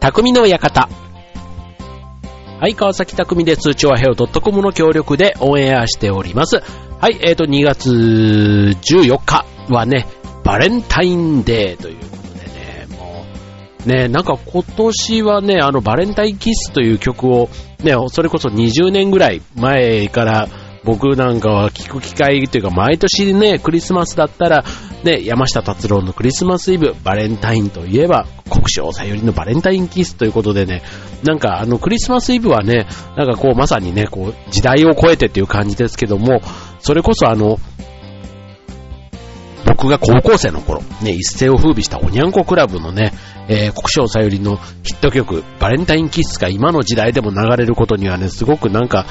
匠の館。はい、川崎匠で通帳はヘオ .com の協力でオンエアしております。はい、えーと、2月14日はね、バレンタインデーということでね、もう、ね、なんか今年はね、あの、バレンタインキッスという曲を、ね、それこそ20年ぐらい前から僕なんかは聞く機会というか、毎年ね、クリスマスだったら、ね、山下達郎のクリスマスイブ、バレンタインといえば、国章さよりのバレンタインキスということでね、なんかあのクリスマスイブはね、なんかこうまさにね、こう時代を超えてっていう感じですけども、それこそあの、僕が高校生の頃、ね、一世を風靡したおにゃんこクラブのね、えー、国章さゆりのヒット曲、バレンタインキッスが今の時代でも流れることにはね、すごくなんか、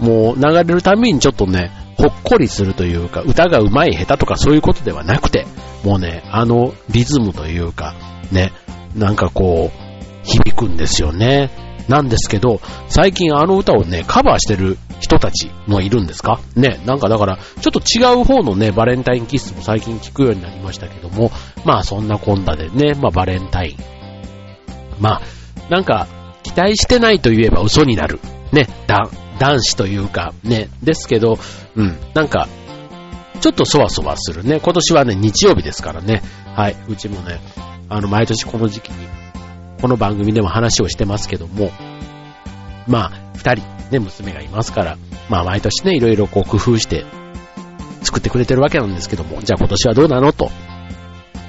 もう流れるたびにちょっとね、ほっこりするというか、歌が上手い下手とかそういうことではなくて、もうね、あのリズムというか、ね、なんかこう、響くんですよね。なんですけど、最近あの歌をね、カバーしてる人たちもいるんですか？ね、なんかだから、ちょっと違う方のね、バレンタインキッスも最近聞くようになりましたけども、まあそんなこんなでね、まあバレンタイン。まあ、なんか、期待してないと言えば嘘になる。ね、だ、男子というか、ね、ですけど、うん、なんか、ちょっとそわそわするね。今年はね、日曜日ですからね。はい、うちもね、あの、毎年この時期に、この番組でも話をしてますけども、まあ、二人、ね、娘がいますから、まあ、毎年ね、いろいろこう工夫して作ってくれてるわけなんですけども、じゃあ今年はどうなのと、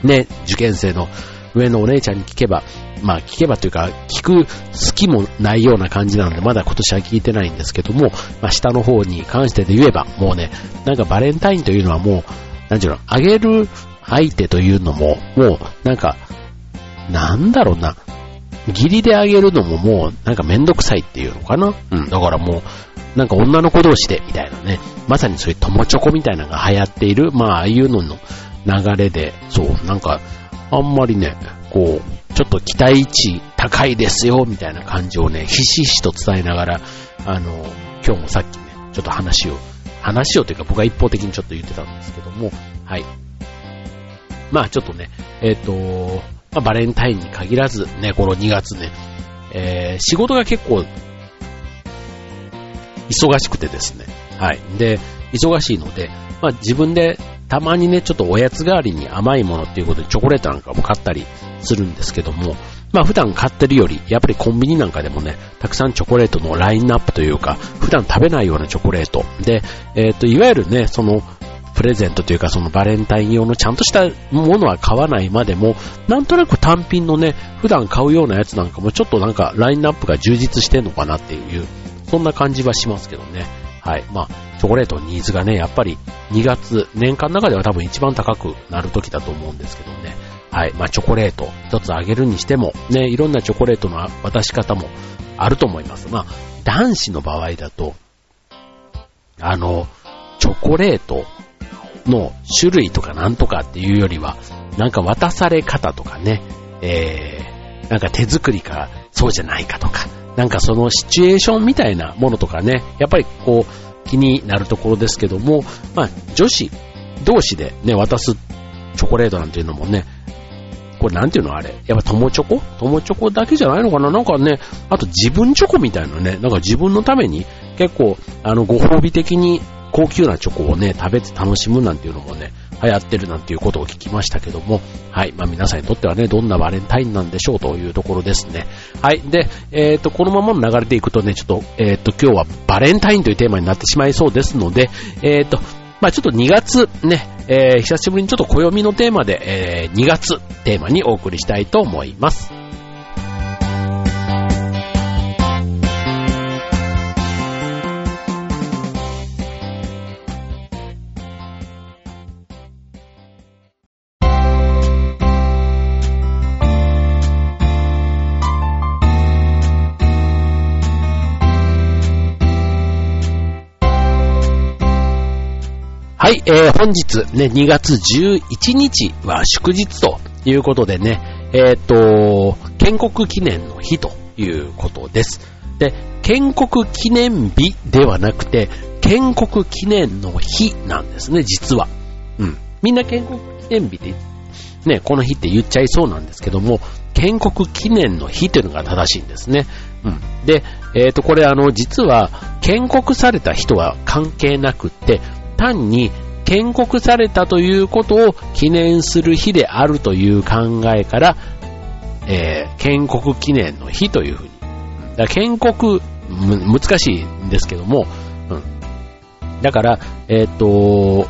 ね、受験生の上のお姉ちゃんに聞けば、まあ聞けばというか、聞く隙もないような感じなので、まだ今年は聞いてないんですけども、まあ下の方に関してで言えば、もうね、なんかバレンタインというのはもう、なんていうの、あげる相手というのも、もう、なんか、なんだろうな、義理であげるのももう、なんかめんどくさいっていうのかな？うん、だからもう、なんか女の子同士で、みたいなね、まさにそういう友チョコみたいなのが流行っている、まあ、ああいうのの流れで、そう、なんか、あんまりね、こう、ちょっと期待値高いですよ、みたいな感じをね、ひしひしと伝えながら、あの、今日もさっきね、ちょっと話を、話をというか僕は一方的にちょっと言ってたんですけども、はい。まあちょっとね、えっ、と、まあ、バレンタインに限らず、ね、この2月ね、えー、仕事が結構、忙しくてですね、はい。で、忙しいので、まあ自分でたまにね、ちょっとおやつ代わりに甘いものっていうことでチョコレートなんかも買ったりするんですけども、まあ普段買ってるより、やっぱりコンビニなんかでもね、たくさんチョコレートのラインナップというか、普段食べないようなチョコレート。で、えっ、と、いわゆるね、その、プレゼントというかそのバレンタイン用のちゃんとしたものは買わないまでも、なんとなく単品のね、普段買うようなやつなんかもちょっとなんかラインナップが充実してんのかなっていう、そんな感じはしますけどね。はい。まあ、チョコレートのニーズがね、やっぱり2月、年間の中では多分一番高くなる時だと思うんですけどね。はい。まあ、チョコレート一つあげるにしても、ね、いろんなチョコレートの渡し方もあると思います。まあ、男子の場合だと、あの、チョコレートの種類とかなんとかっていうよりは、なんか渡され方とかね、えー、なんか手作りかそうじゃないかとか、なんかそのシチュエーションみたいなものとかね、やっぱりこう気になるところですけども、まあ女子同士でね、渡すチョコレートなんていうのもね、これなんていうのあれ？やっぱ友チョコ？友チョコだけじゃないのかな？なんかね、あと自分チョコみたいなね、なんか自分のために結構あのご褒美的に高級なチョコをね、食べて楽しむなんていうのもね、流行ってるなんていうことを聞きましたけども、はい。まあ皆さんにとってはね、どんなバレンタインなんでしょうというところですね。はい。で、えっ、と、このままの流れでいくとね、ちょっと、えっ、と、今日はバレンタインというテーマになってしまいそうですので、えっ、と、まあちょっと2月ね、えー、久しぶりにちょっと暦のテーマで、えー、2月テーマにお送りしたいと思います。い、えー、本日ね、2月11日は祝日ということでね、えっ、と、建国記念の日ということです。で、建国記念日ではなくて、建国記念の日なんですね、実は。うん。みんな建国記念日で、ね、この日って言っちゃいそうなんですけども、建国記念の日というのが正しいんですね。うん。で、えっ、ー、と、これあの、実は、建国された人は関係なくって、単に建国されたということを記念する日であるという考えから、えー、建国記念の日というふうに。だ建国、難しいんですけども、うん。だから、えっ、と、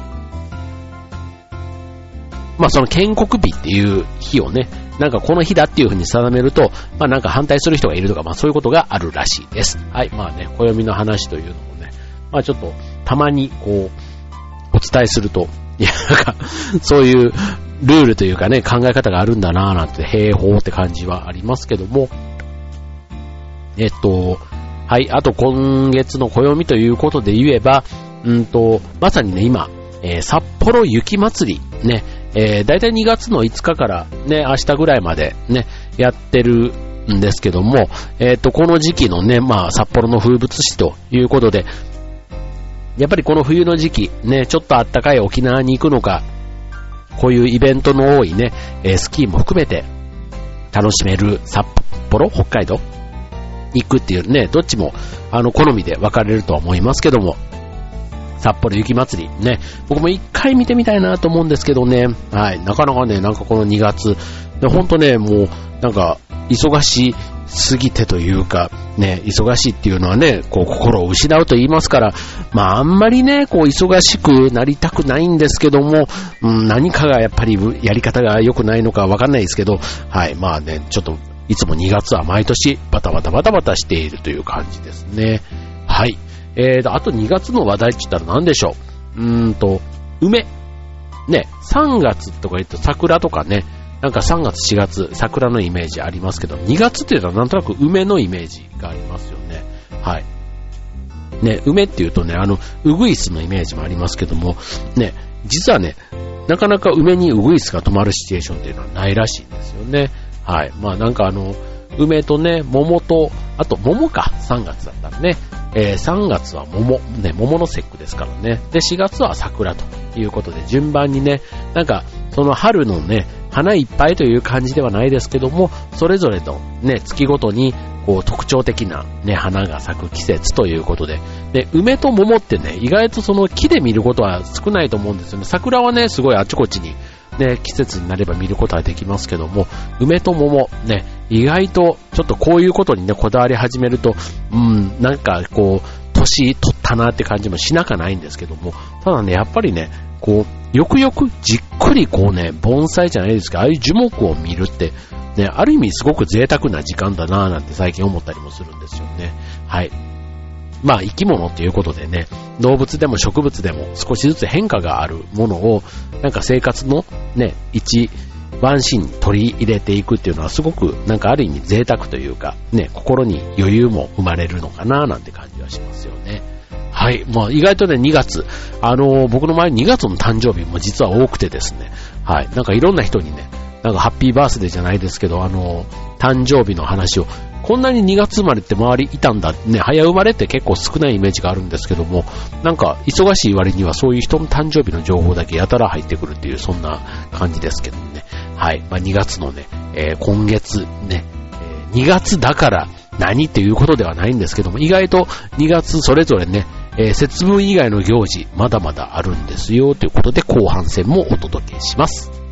まあその建国日っていう日をね、なんかこの日だっていうふうに定めると、まあなんか反対する人がいるとか、まあそういうことがあるらしいです。はい、まあね、暦の話というのもね、まあちょっとたまにこう、お伝えすると、いや、なんか、そういうルールというかね、考え方があるんだなぁなんて、平方って感じはありますけども、えっと、はい、あと今月の暦ということで言えば、うんと、まさにね、今、えー、札幌雪まつり、ね、えー、だいたい2月の5日からね、明日ぐらいまでね、やってるんですけども、えっ、ー、と、この時期のね、まあ、札幌の風物詩ということで、やっぱりこの冬の時期、ね、ちょっと暖かい沖縄に行くのか、こういうイベントの多いね、え、スキーも含めて楽しめる札幌、北海道に行くっていうね、どっちもあの好みで分かれるとは思いますけども、札幌雪まつりね、僕も一回見てみたいなと思うんですけどね、はい、なかなかね、なんかこの2月、ほんとね、もうなんか忙しいすぎてというか、ね、忙しいっていうのはね、こう心を失うと言いますから、まああんまりね、こう忙しくなりたくないんですけども、うん、何かがやっぱりやり方が良くないのかわかんないですけど、はい、まあね、ちょっといつも2月は毎年バタバタバタバタしているという感じですね。はい。えーと、あと2月の話題って言ったら何でしょう？うーんと、梅。ね、3月とか言って桜とかね、なんか3月4月桜のイメージありますけど、2月っていうのはなんとなく梅のイメージがありますよね。はい。ね、梅っていうとね、あの、ウグイスのイメージもありますけども、ね、実はね、なかなか梅にウグイスが止まるシチュエーションっていうのはないらしいんですよね。はい。まあなんかあの、梅とね、桃と、あと桃か、3月だったらね、えー、3月は桃、ね、桃の節句ですからね。で、4月は桜ということで、順番にね、なんか、その春のね、花いっぱいという感じではないですけども、それぞれのね、月ごとに、こう、特徴的なね、花が咲く季節ということで、で、梅と桃ってね、意外とその木で見ることは少ないと思うんですよね。桜はね、すごいあちこちに、ね、季節になれば見ることはできますけども、梅と桃、ね、意外とちょっとこういうことにね、こだわり始めると、うん、なんかこう、年取ったなって感じもしなかないんですけども、ただね、やっぱりね、こう、よくよくじっくりこうね、盆栽じゃないですか、ああいう樹木を見るって、ね、ある意味すごく贅沢な時間だなぁなんて最近思ったりもするんですよね。はい。まあ生き物っていうことでね、動物でも植物でも少しずつ変化があるものを、なんか生活のね、一、ワンシーンに取り入れていくっていうのはすごくなんかある意味贅沢というか、ね、心に余裕も生まれるのかななんて感じはしますよね。はい。まあ意外とね、2月、あのー、僕の前2月の誕生日も実は多くてですね、はい。なんかいろんな人にね、なんかハッピーバースデーじゃないですけど、あのー、誕生日の話を、こんなに2月生まれって周りいたんだ、ね、早生まれって結構少ないイメージがあるんですけども、なんか忙しい割にはそういう人の誕生日の情報だけやたら入ってくるっていう、そんな感じですけどね。はい。まあ、2月のね、えー、今月ね、え、2月だから何っていうことではないんですけども、意外と2月それぞれね、えー、節分以外の行事、まだまだあるんですよ、ということで後半戦もお届けします。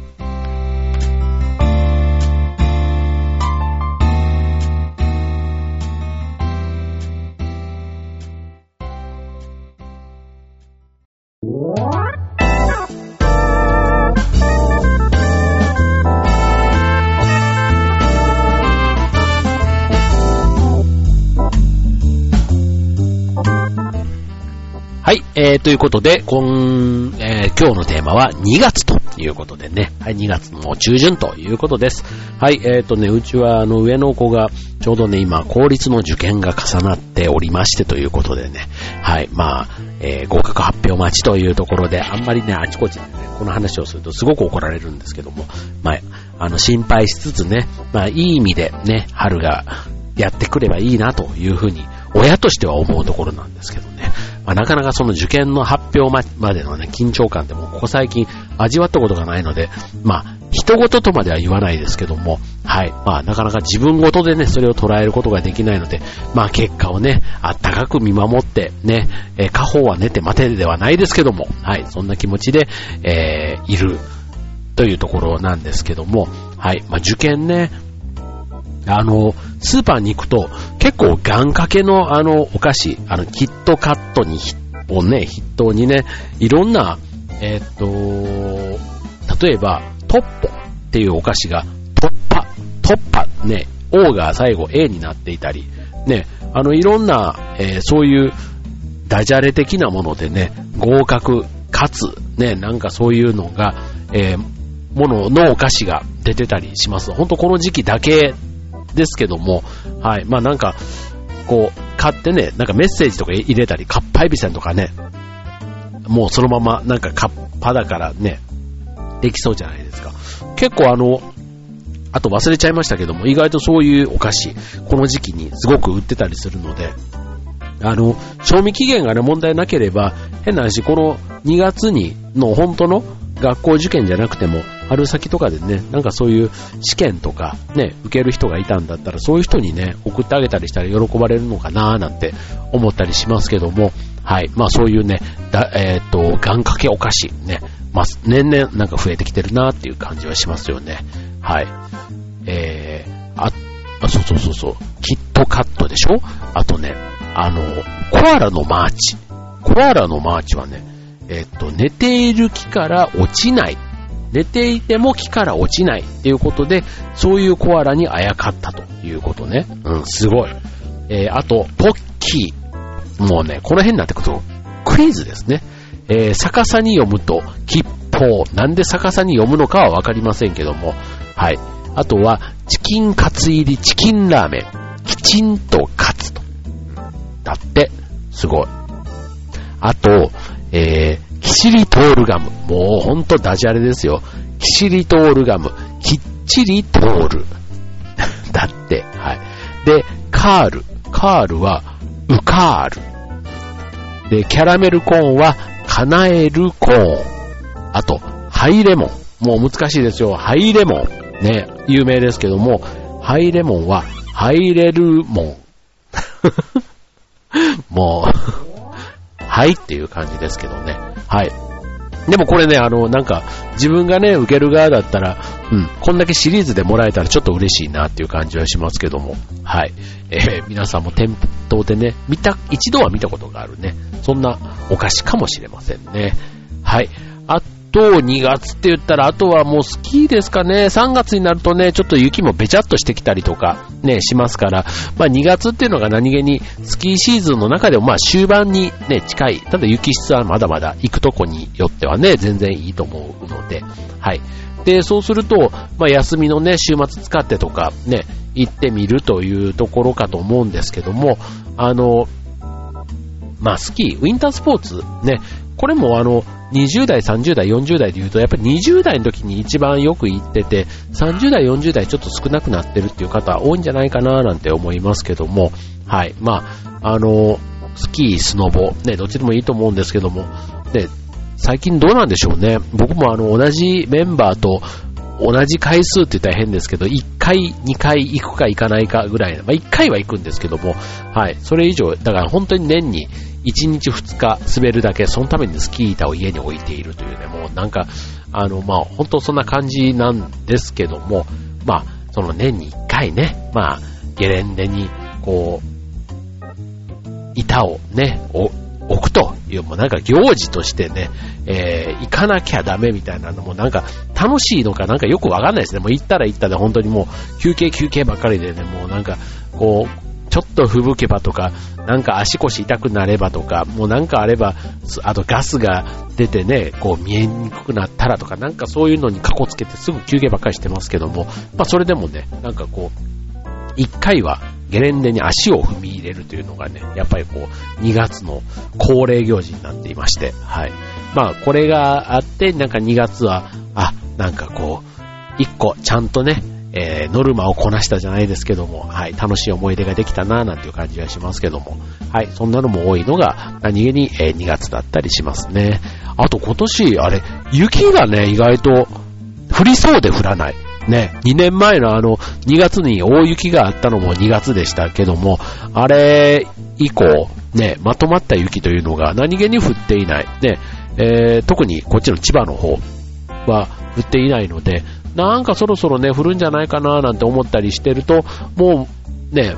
えー、ということで、今、えー、今日のテーマは2月ということでね、はい、2月の中旬ということです。はい、えーとね、うちはあの上の子がちょうどね、今、公立の受験が重なっておりましてということでね、はい、まあ、えー、合格発表待ちというところで、あんまりね、あちこちでね、この話をするとすごく怒られるんですけども、まあ、あの、心配しつつね、まあ、いい意味でね、春がやってくればいいなというふうに、親としては思うところなんですけど。まあ、なかなかその受験の発表までのね、緊張感ってもうここ最近味わったことがないので、まあ、人事とまでは言わないですけども、はい。まあ、なかなか自分ごとでね、それを捉えることができないので、まあ、結果をね、あったかく見守って、ね、えー、家宝は寝て待てではないですけども、はい。そんな気持ちで、えー、いる、というところなんですけども、はい。まあ、受験ね、あの、スーパーに行くと、結構願掛けのあの、お菓子、あの、キットカットに、をね、筆頭にね、いろんな、えー、っと、例えば、トッポっていうお菓子が、トッパ、トッパ、ね、O が最後 A になっていたり、ね、あの、いろんな、えー、そういう、ダジャレ的なものでね、合格、かつ、ね、なんかそういうのが、えー、もののお菓子が出てたりします。ほんとこの時期だけですけども、はい。まあなんか、こう、買ってね、なんかメッセージとか入れたり、かっぱえびせんとかね、もうそのまま、なんかカッパだからね、できそうじゃないですか。結構あの、あと忘れちゃいましたけども、意外とそういうお菓子、この時期にすごく売ってたりするので、あの、賞味期限がね、問題なければ、変な話、この2月にの本当の学校受験じゃなくても、春先とかでね、なんかそういう試験とかね、受ける人がいたんだったら、そういう人にね、送ってあげたりしたら喜ばれるのかなーなんて思ったりしますけども、はい。まあそういうね、だえっ、と、願掛けお菓子、ね、まあ年々なんか増えてきてるなっていう感じはしますよね。はい。えー、あ、あそうそうそうそう、キットカットでしょ？あとね、あの、コアラのマーチ。コアラのマーチはね、えっと、寝ている木から落ちない。寝ていても木から落ちないっていうことで、そういうコアラにあやかったということね。うん、すごい。えー、あと、ポッキー。もうね、この辺になってくると、クイズですね。えー、逆さに読むと、吉報。なんで逆さに読むのかはわかりませんけども。はい。あとは、チキンカツ入りチキンラーメン。きちんとカツと。だって、すごい。あと、えー、キシリトールガム。もうほんとダジャレですよ。キシリトールガム。きっちり通る。だって、はい。で、カール。カールは、ウカール。で、キャラメルコーンは、カナエルコーン。あと、ハイレモン。もう難しいですよ。ハイレモン。ね、有名ですけども、ハイレモンは、ハイレルモン。もうはいっていう感じですけどね。はい。でもこれね、あの、なんか、自分がね、受ける側だったら、うん、こんだけシリーズでもらえたらちょっと嬉しいなっていう感じはしますけども、はい。えー、皆さんも店頭でね、見た、一度は見たことがあるね、そんなお菓子かもしれませんね。はい。あと、2月って言ったら、あとはもうスキーですかね。3月になるとね、ちょっと雪もべちゃっとしてきたりとか、ね、しますから、まあ2月っていうのが何気にスキーシーズンの中でもまあ終盤にね、近い。ただ雪質はまだまだ行くとこによってはね、全然いいと思うので、はい。で、そうすると、まあ休みのね、週末使ってとか、ね、行ってみるというところかと思うんですけども、あの、まあスキー、ウィンタースポーツ、ね、これもあの、20代、30代、40代で言うと、やっぱり20代の時に一番よく行ってて、30代、40代ちょっと少なくなってるっていう方多いんじゃないかななんて思いますけども、はい。まあ、あの、スキー、スノボ、ね、どっちでもいいと思うんですけども、ね、最近どうなんでしょうね。僕もあの、同じメンバーと同じ回数って言ったら変ですけど、1回、2回行くか行かないかぐらい、まあ1回は行くんですけども、はい、それ以上、だから本当に年に1日2日滑るだけ、そのためにスキー板を家に置いているというね、もうなんか、あの、まあ、本当そんな感じなんですけども、まあ、その年に1回ね、まあ、ゲレンデに、こう、板をね、置くという、もうなんか行事としてね、えー、行かなきゃダメみたいなのもなんか楽しいのかなんかよくわかんないですね。もう行ったら行ったで本当にもう休憩休憩ばっかりでね、もうなんかこう、ちょっと吹雪けばとか、なんか足腰痛くなればとか、もうなんかあれば、あとガスが出てね、こう見えにくくなったらとか、なんかそういうのにカコつけてすぐ休憩ばっかりしてますけども、まあそれでもね、なんかこう、一回はゲレンデに足を踏み入れるというのがね、やっぱりこう、2月の恒例行事になっていまして、はい。まあこれがあって、なんか2月は、あ、なんかこう、一個ちゃんとね、えー、ノルマをこなしたじゃないですけども、はい、楽しい思い出ができたなぁなんていう感じがしますけども、はい、そんなのも多いのが何気に、えー、2月だったりしますね。あと今年、あれ、雪がね、意外と降りそうで降らない。ね、2年前のあの、2月に大雪があったのも2月でしたけども、あれ以降、ね、まとまった雪というのが何気に降っていない。ね、えー、特にこっちの千葉の方は降っていないので、なんかそろそろね、降るんじゃないかななんて思ったりしてると、もうね、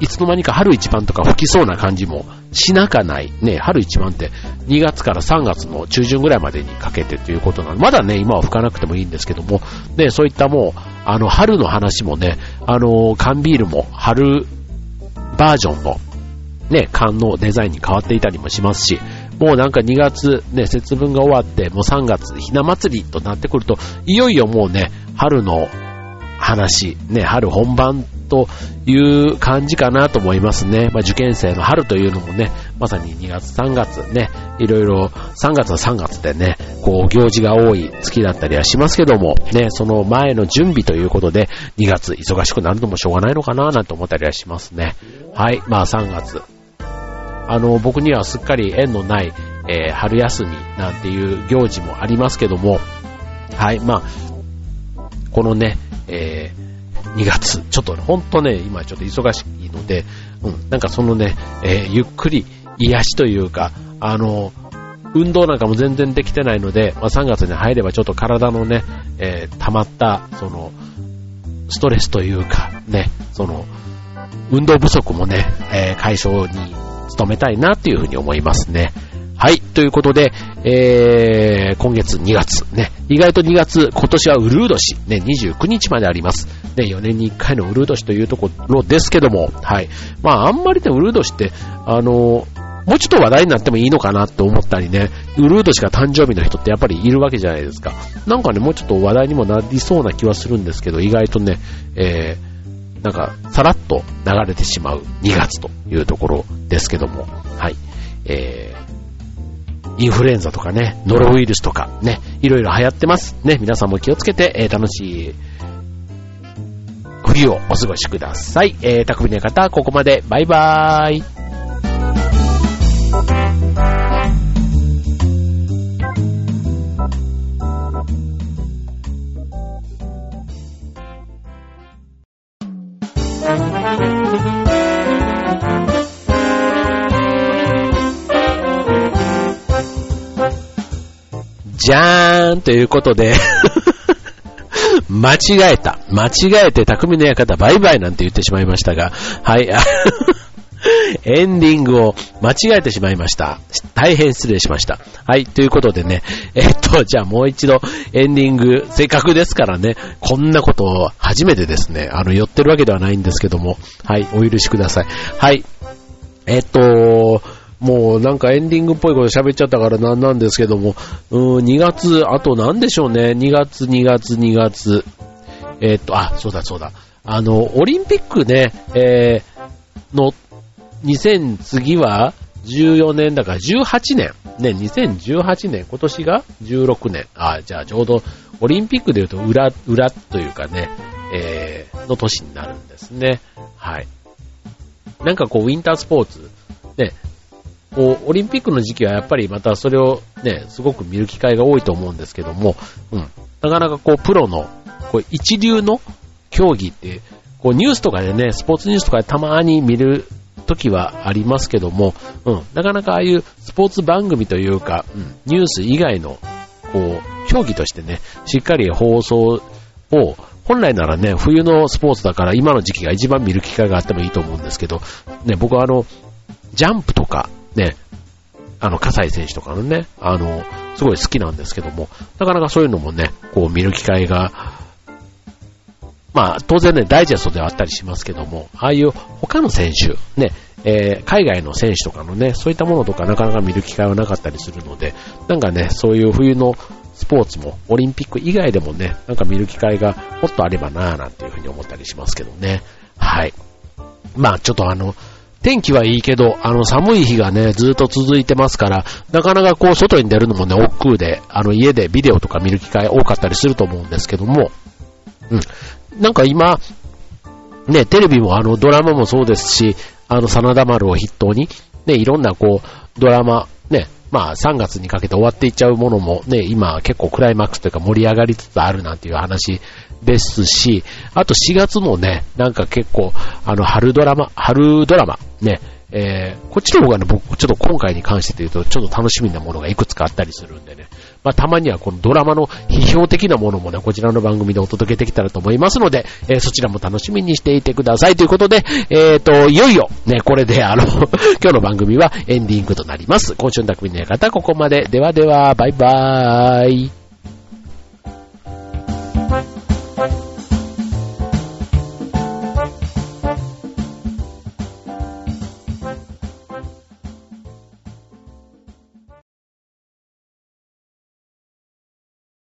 いつの間にか春一番とか吹きそうな感じもしなかない。ね、春一番って2月から3月の中旬ぐらいまでにかけてということなので、まだね、今は吹かなくてもいいんですけども、ね、そういったもう、あの、春の話もね、あの、缶ビールも春バージョンのね、缶のデザインに変わっていたりもしますし、もうなんか2月、ね、節分が終わって、もう3月、ひな祭りとなってくると、いよいよもうね、春の話、ね、春本番という感じかなと思いますね。まあ、受験生の春というのもね、まさに2月3月ね、いろいろ3月は3月でね、こう行事が多い月だったりはしますけども、ね、その前の準備ということで2月忙しくなるのもしょうがないのかななんて思ったりはしますね。はい、まあ3月。あの、僕にはすっかり縁のない、えー、春休みなんていう行事もありますけども、はい、まあ、このね、えー2月。ちょっとね、ほんとね、今ちょっと忙しいので、うん、なんかそのね、えー、ゆっくり癒しというか、あの、運動なんかも全然できてないので、まあ、3月に入ればちょっと体のね、えー、溜まった、その、ストレスというか、ね、その、運動不足もね、えー、解消に努めたいなっていうふうに思いますね。はい。ということで、えー、今月2月、ね、意外と2月、今年はウルー年、ね、29日まであります。ね、4年に1回のウルー年というところですけども、はい。まあ、あんまりね、ウルー年って、あのもうちょっと話題になってもいいのかなって思ったりね、ウルー年が誕生日の人ってやっぱりいるわけじゃないですか。なんかね、もうちょっと話題にもなりそうな気はするんですけど、意外とね、えー、なんか、さらっと流れてしまう2月というところですけども、はい。えー、インフルエンザとかね、ノロウイルスとかね、いろいろ流行ってます。ね、皆さんも気をつけて、えー、楽しい冬をお過ごしください。えー、匠の方、ここまで。バイバーイ。じゃーんということで 間違えた。間違えて匠の館バイバイなんて言ってしまいましたが、はい。エンディングを間違えてしまいました。大変失礼しました。はい。ということでね、えっと、じゃあもう一度エンディング、せっかくですからね、こんなことを初めてですね、あの、寄ってるわけではないんですけども、はい、お許しください。はい。えっと、もうなんかエンディングっぽいこと喋っちゃったからなんなんですけども、うん、2月、あとなんでしょうね、2月、2月、2月。えー、っと、あ、そうだそうだ。あの、オリンピックね、えー、の、2000、次は14年だから18年。ね、2018年、今年が16年。あ、じゃあちょうどオリンピックで言うと裏、裏というかね、えー、の年になるんですね。はい。なんかこう、ウィンタースポーツ、ね、こう、オリンピックの時期はやっぱりまたそれをね、すごく見る機会が多いと思うんですけども、うん。なかなかこう、プロの、こう、一流の競技って、こう、ニュースとかでね、スポーツニュースとかでたまに見る時はありますけども、うん。なかなかああいうスポーツ番組というか、うん、ニュース以外の、こう、競技としてね、しっかり放送を、本来ならね、冬のスポーツだから今の時期が一番見る機会があってもいいと思うんですけど、ね、僕はあの、ジャンプとか、ね、あの、葛西選手とかのね、あの、すごい好きなんですけども、なかなかそういうのもね、こう見る機会が、まあ、当然ね、ダイジェストではあったりしますけども、ああいう他の選手、ね、えー、海外の選手とかのね、そういったものとかなかなか見る機会はなかったりするので、なんかね、そういう冬のスポーツも、オリンピック以外でもね、なんか見る機会がもっとあればなぁなんていうふうに思ったりしますけどね。はい。まあ、ちょっとあの、天気はいいけど、あの寒い日がね、ずっと続いてますから、なかなかこう外に出るのもね、億劫で、あの家でビデオとか見る機会多かったりすると思うんですけども、うん。なんか今、ね、テレビもあのドラマもそうですし、あの、真田丸を筆頭に、ね、いろんなこう、ドラマ、ね、まあ3月にかけて終わっていっちゃうものもね、今結構クライマックスというか盛り上がりつつあるなんていう話ですし、あと4月もね、なんか結構、あの、春ドラマ、春ドラマ、ね、えー、こっちの方がね、僕、ちょっと今回に関して言うと、ちょっと楽しみなものがいくつかあったりするんでね。まあ、たまにはこのドラマの批評的なものもね、こちらの番組でお届けできたらと思いますので、えー、そちらも楽しみにしていてください。ということで、えっ、ー、と、いよいよ、ね、これで、あの 今日の番組はエンディングとなります。今週の匠の館、ここまで。ではでは、バイバーイ。